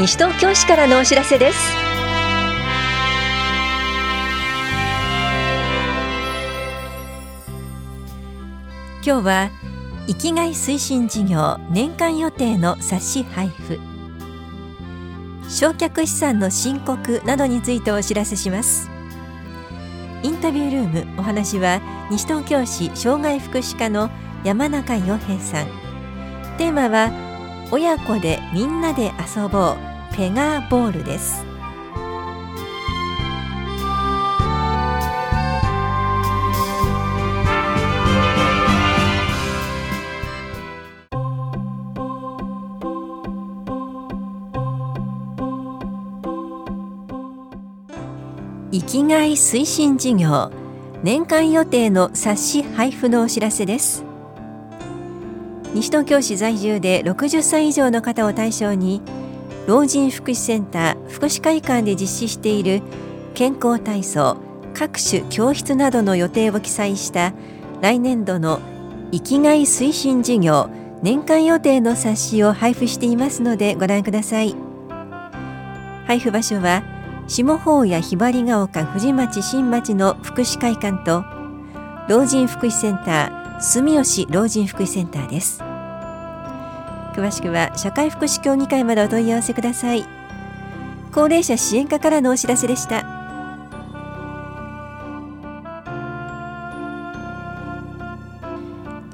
西東京市からのお知らせです。今日は生きがい推進事業年間予定の冊子配布。焼却資産の申告などについてお知らせします。インタビュールームお話は西東京市障害福祉課の山中洋平さん。テーマは親子でみんなで遊ぼう。ペガーボールです。生きがい推進事業年間予定の冊子配布のお知らせです。西東京市在住で60歳以上の方を対象に老人福祉センター福祉会館で実施している健康体操各種教室などの予定を記載した来年度の生きがい推進事業年間予定の冊子を配布していますのでご覧ください。配布場所は下法やひばりが丘藤町新町の福祉会館と老人福祉センター住吉老人福祉センターです。詳しくは社会福祉協議会までお問い合わせください。高齢者支援課からのお知らせでした。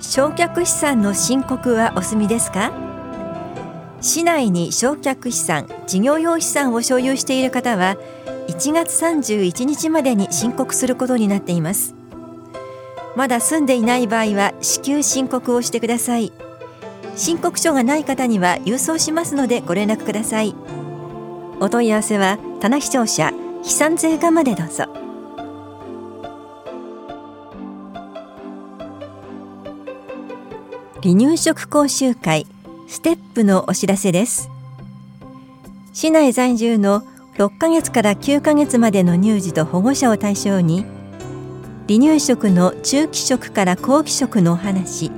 焼却資産の申告はお済みですか？市内に焼却資産事業用資産を所有している方は1月31日までに申告することになっています。まだ住んでいない場合は至急申告をしてください。申告書がない方には郵送しますのでご連絡ください。お問い合わせは棚視聴者飛散税課までどうぞ。離乳食講習会ステップのお知らせです。市内在住の6ヶ月から9ヶ月までの乳児と保護者を対象に離乳食の中期食から後期食のお話。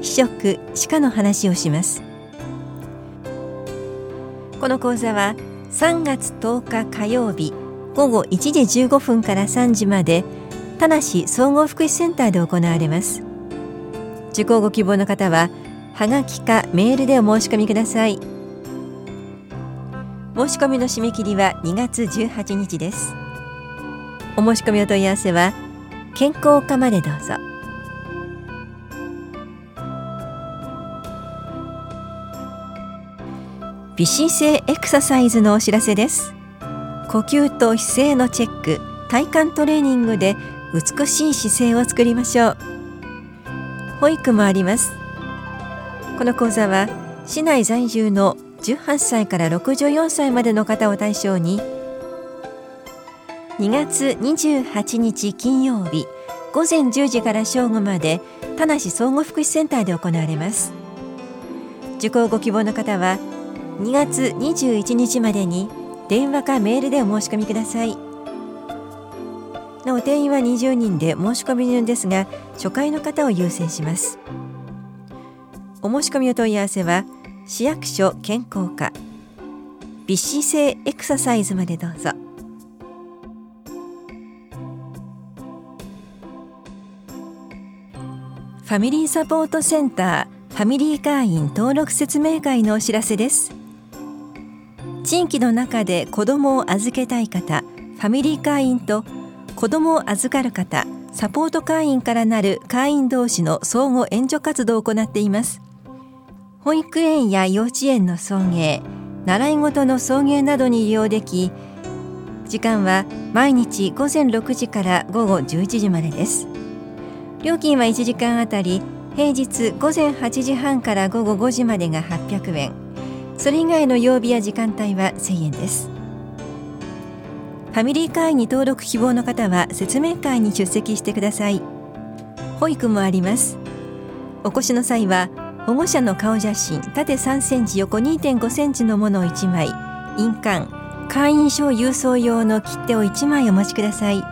非食歯科の話をします。この講座は3月10日火曜日午後1時15分から3時まで田梨総合福祉センターで行われます。受講ご希望の方ははがきかメールでお申し込みください。申し込みの締め切りは2月18日です。お申し込みお問い合わせは健康課までどうぞ。微姿勢エクササイズのお知らせです。呼吸と姿勢のチェック体幹トレーニングで美しい姿勢を作りましょう。保育もあります。この講座は市内在住の18歳から64歳までの方を対象に2月28日金曜日午前10時から正午まで田梨総合福祉センターで行われます。受講ご希望の方は2月21日までに電話かメールでお申し込みください。なお定員は20人で申し込み順ですが初回の方を優先します。お申し込みお問い合わせは市役所健康課微姿勢エクササイズまでどうぞ。ファミリーサポートセンターファミリー会員登録説明会のお知らせです。地域の中で子どもを預けたい方ファミリー会員と子どもを預かる方サポート会員からなる会員同士の相互援助活動を行っています。保育園や幼稚園の送迎習い事の送迎などに利用でき時間は毎日午前6時から午後11時までです。料金は1時間あたり平日午前8時半から午後5時までが800円。それ以外の曜日や時間帯は1000円です。ファミリー会員に登録希望の方は説明会に出席してください。保育もあります。お越しの際は保護者の顔写真縦3センチ横2.5センチのものを1枚印鑑会員証郵送用の切手を1枚お持ちください。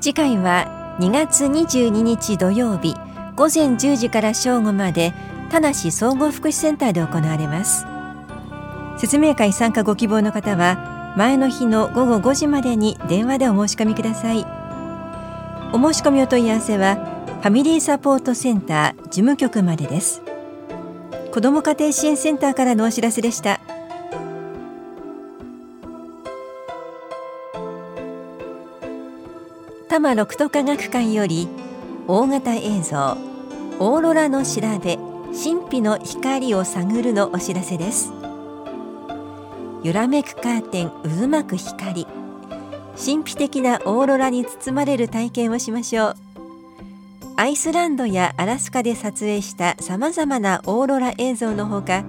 次回は2月22日土曜日午前10時から正午まで田梨総合福祉センターで行われます。説明会参加ご希望の方は前の日の午後5時までに電話でお申し込みください。お申し込みお問い合わせはファミリーサポートセンター事務局までです。子ども家庭支援センターからのお知らせでした。多摩六都科学館より大型映像オーロラの調べ。神秘の光を探るのお知らせです。揺らめくカーテン渦巻く光。神秘的なオーロラに包まれる体験をしましょう。アイスランドやアラスカで撮影したさまざまなオーロラ映像のほか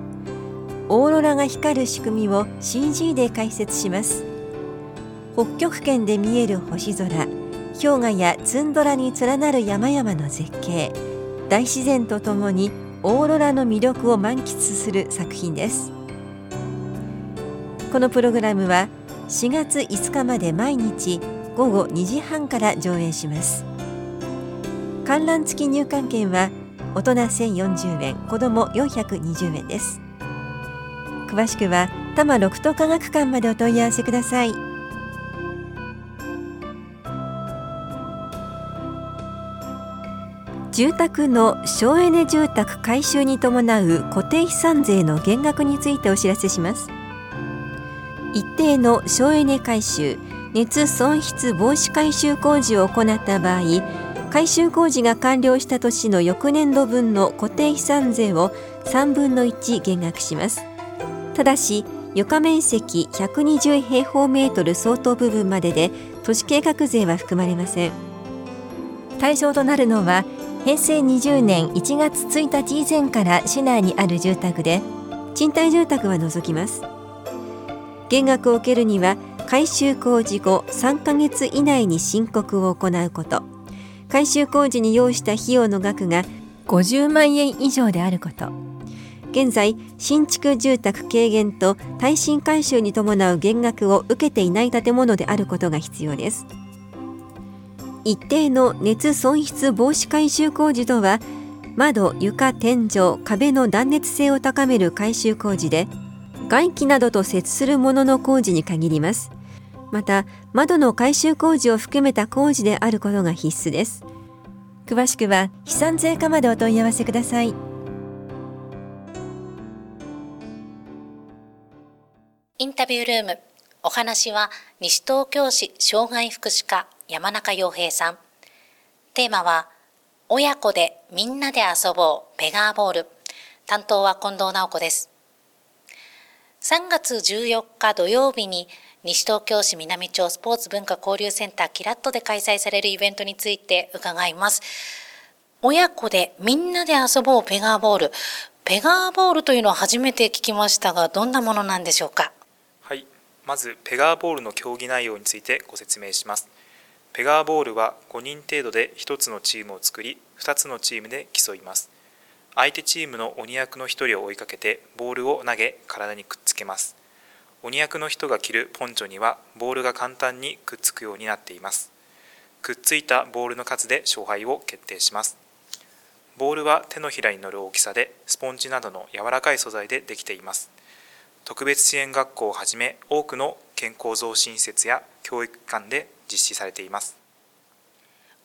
オーロラが光る仕組みを CG で解説します。北極圏で見える星空氷河やツンドラに連なる山々の絶景大自然とともにオーロラの魅力を満喫する作品です。このプログラムは4月5日まで毎日午後2時半から上映します。観覧付き入館券は大人1040円子ども420円です。詳しくは多摩六都科学館までお問い合わせください。住宅の省エネ住宅改修に伴う固定資産税の減額についてお知らせします。一定の省エネ改修熱損失防止改修工事を行った場合改修工事が完了した年の翌年度分の固定資産税を3分の1減額します。ただし床面積120平方メートル相当部分までで都市計画税は含まれません。対象となるのは平成20年1月1日以前から市内にある住宅で賃貸住宅は除きます。減額を受けるには改修工事後3ヶ月以内に申告を行うこと。改修工事に要した費用の額が50万円以上であること。現在新築住宅軽減と耐震改修に伴う減額を受けていない建物であることが必要です。一定の熱損失防止改修工事とは窓床天井壁の断熱性を高める改修工事で外気などと接するものの工事に限ります。また窓の改修工事を含めた工事であることが必須です。詳しくは飛散税課までお問い合わせください。インタビュールーム。お話は西東京市障害福祉課。山中洋平さんテーマは親子でみんなで遊ぼうペガーボール担当は近藤直子です3月14日土曜日に西東京市南町スポーツ文化交流センターキラットで開催されるイベントについて伺います。親子でみんなで遊ぼうペガーボール。ペガーボールというのは初めて聞きましたが、どんなものなんでしょうか？はい、まずペガーボールの競技内容についてご説明します。ペガーボールは5人程度で1つのチームを作り、2つのチームで競います。相手チームの鬼役の1人を追いかけてボールを投げ体にくっつけます。鬼役の人が着るポンチョにはボールが簡単にくっつくようになっています。くっついたボールの数で勝敗を決定します。ボールは手のひらに乗る大きさでスポンジなどの柔らかい素材でできています。特別支援学校をはじめ多くの健康増進施設や教育機関で実施されています。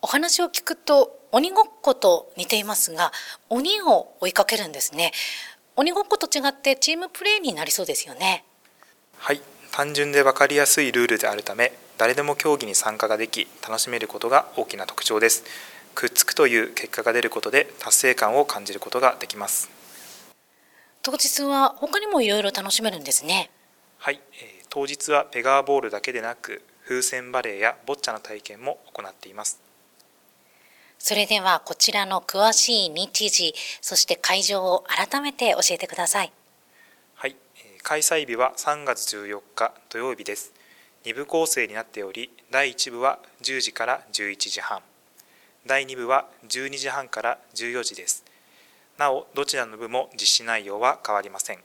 お話を聞くと鬼ごっこと似ていますが鬼を追いかけるんですね。鬼ごっこと違ってチームプレーになりそうですよね。はい。単純で分かりやすいルールであるため誰でも競技に参加ができ楽しめることが大きな特徴です。くっつくという結果が出ることで達成感を感じることができます当日は他にもいろいろ楽しめるんですねはい、えー、当日はペガーボールだけでなく風船バレーやボッチャの体験も行っていますそれではこちらの詳しい日時、そして会場を改めて教えてください。はい、開催日は3月14日土曜日です。2部構成になっており、第1部は10時から11時半、第2部は12時半から14時です。なお、どちらの部も実施内容は変わりません。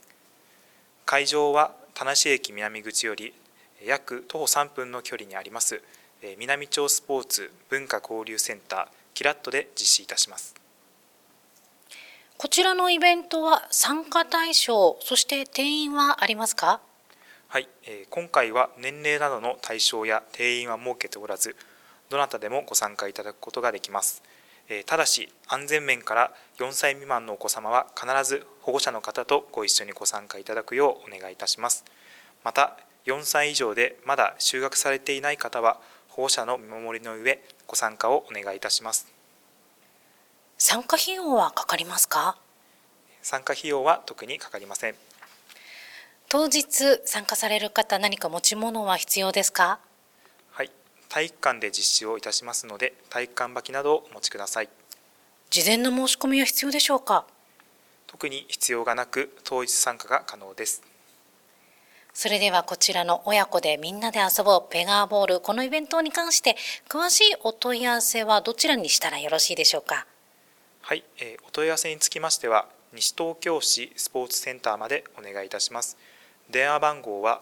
会場は田無駅南口より約徒歩3分の距離にあります南町スポーツ文化交流センターキラットで実施いたしますこちらのイベントは参加対象、そして定員はありますか？はい、えー、今回は年齢などの対象や定員は設けておらず、どなたでもご参加いただくことができます。えー、ただし、安全面から4歳未満のお子様は必ず保護者の方とご一緒にご参加いただくようお願いいたします。また、4歳以上でまだ就学されていない方は、保護者の見守りの上、ご参加をお願いいたします。参加費用はかかりますか？参加費用は特にかかりません当日参加される方何か持ち物は必要ですか？はい体育館で実施をいたしますので体育館履きなどをお持ちください。事前の申し込みは必要でしょうか？特に必要がなく当日参加が可能です。それではこちらの親子でみんなで遊ぼうペガーボールこのイベントに関して詳しいお問い合わせはどちらにしたらよろしいでしょうか？はい、えー、お問い合わせにつきましては西東京市スポーツセンターまでお願いいたします。電話番号は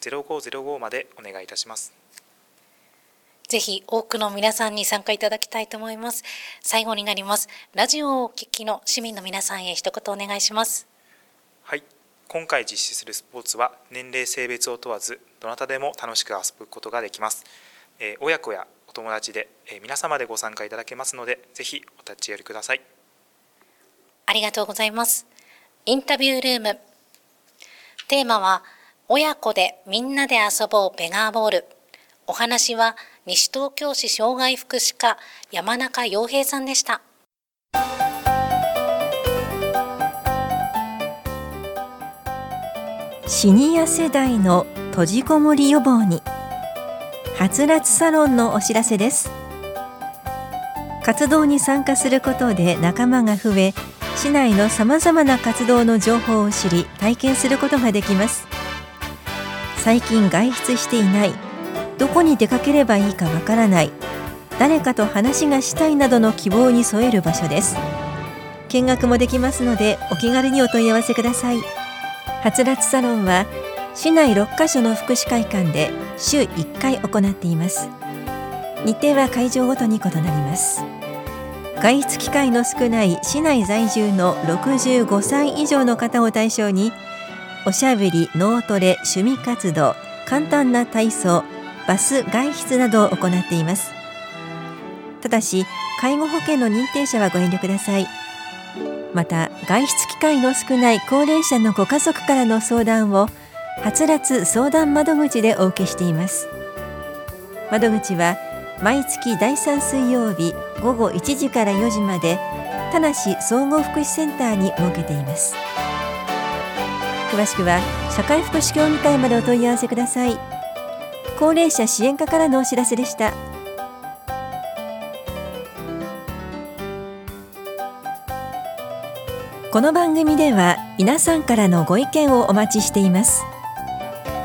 042-425-0505までお願いいたします。ぜひ多くの皆さんに参加いただきたいと思います。最後になります。ラジオをお聞きの市民の皆さんへ一言お願いします。はい。今回実施するスポーツは年齢性別を問わずどなたでも楽しく遊ぶことができます、えー、親子やお友達で、え皆様でご参加いただけますのでぜひお立ち寄りください。ありがとうございます。インタビュールーム。テーマは親子でみんなで遊ぼうペガーボール。お話は西東京市障害福祉課山中洋平さんでした。シニア世代の閉じこもり予防に。はつらつサロンのお知らせです。活動に参加することで仲間が増え市内のさまざまな活動の情報を知り体験することができます。最近外出していない。どこに出かければいいかわからない。誰かと話がしたいなどの希望に添える場所です。見学もできますのでお気軽にお問い合わせください。はつらつサロンは市内6カ所の福祉会館で週1回行っています。日程は会場ごとに異なります。外出機会の少ない市内在住の65歳以上の方を対象におしゃべり、脳トレ、趣味活動、簡単な体操、バス外出などを行っています。ただし介護保険の認定者はご遠慮ください。また外出機会の少ない高齢者のご家族からの相談をはつらつ相談窓口でお受けしています。窓口は毎月第3水曜日午後1時から4時まで田無総合福祉センターに設けています。詳しくは社会福祉協議会までお問い合わせください。高齢者支援課からのお知らせでした。この番組では皆さんからのご意見をお待ちしています。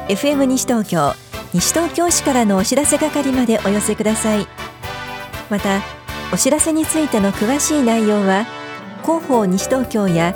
FM 西東京西東京市からのお知らせ係までお寄せください。またお知らせについての詳しい内容は広報西東京や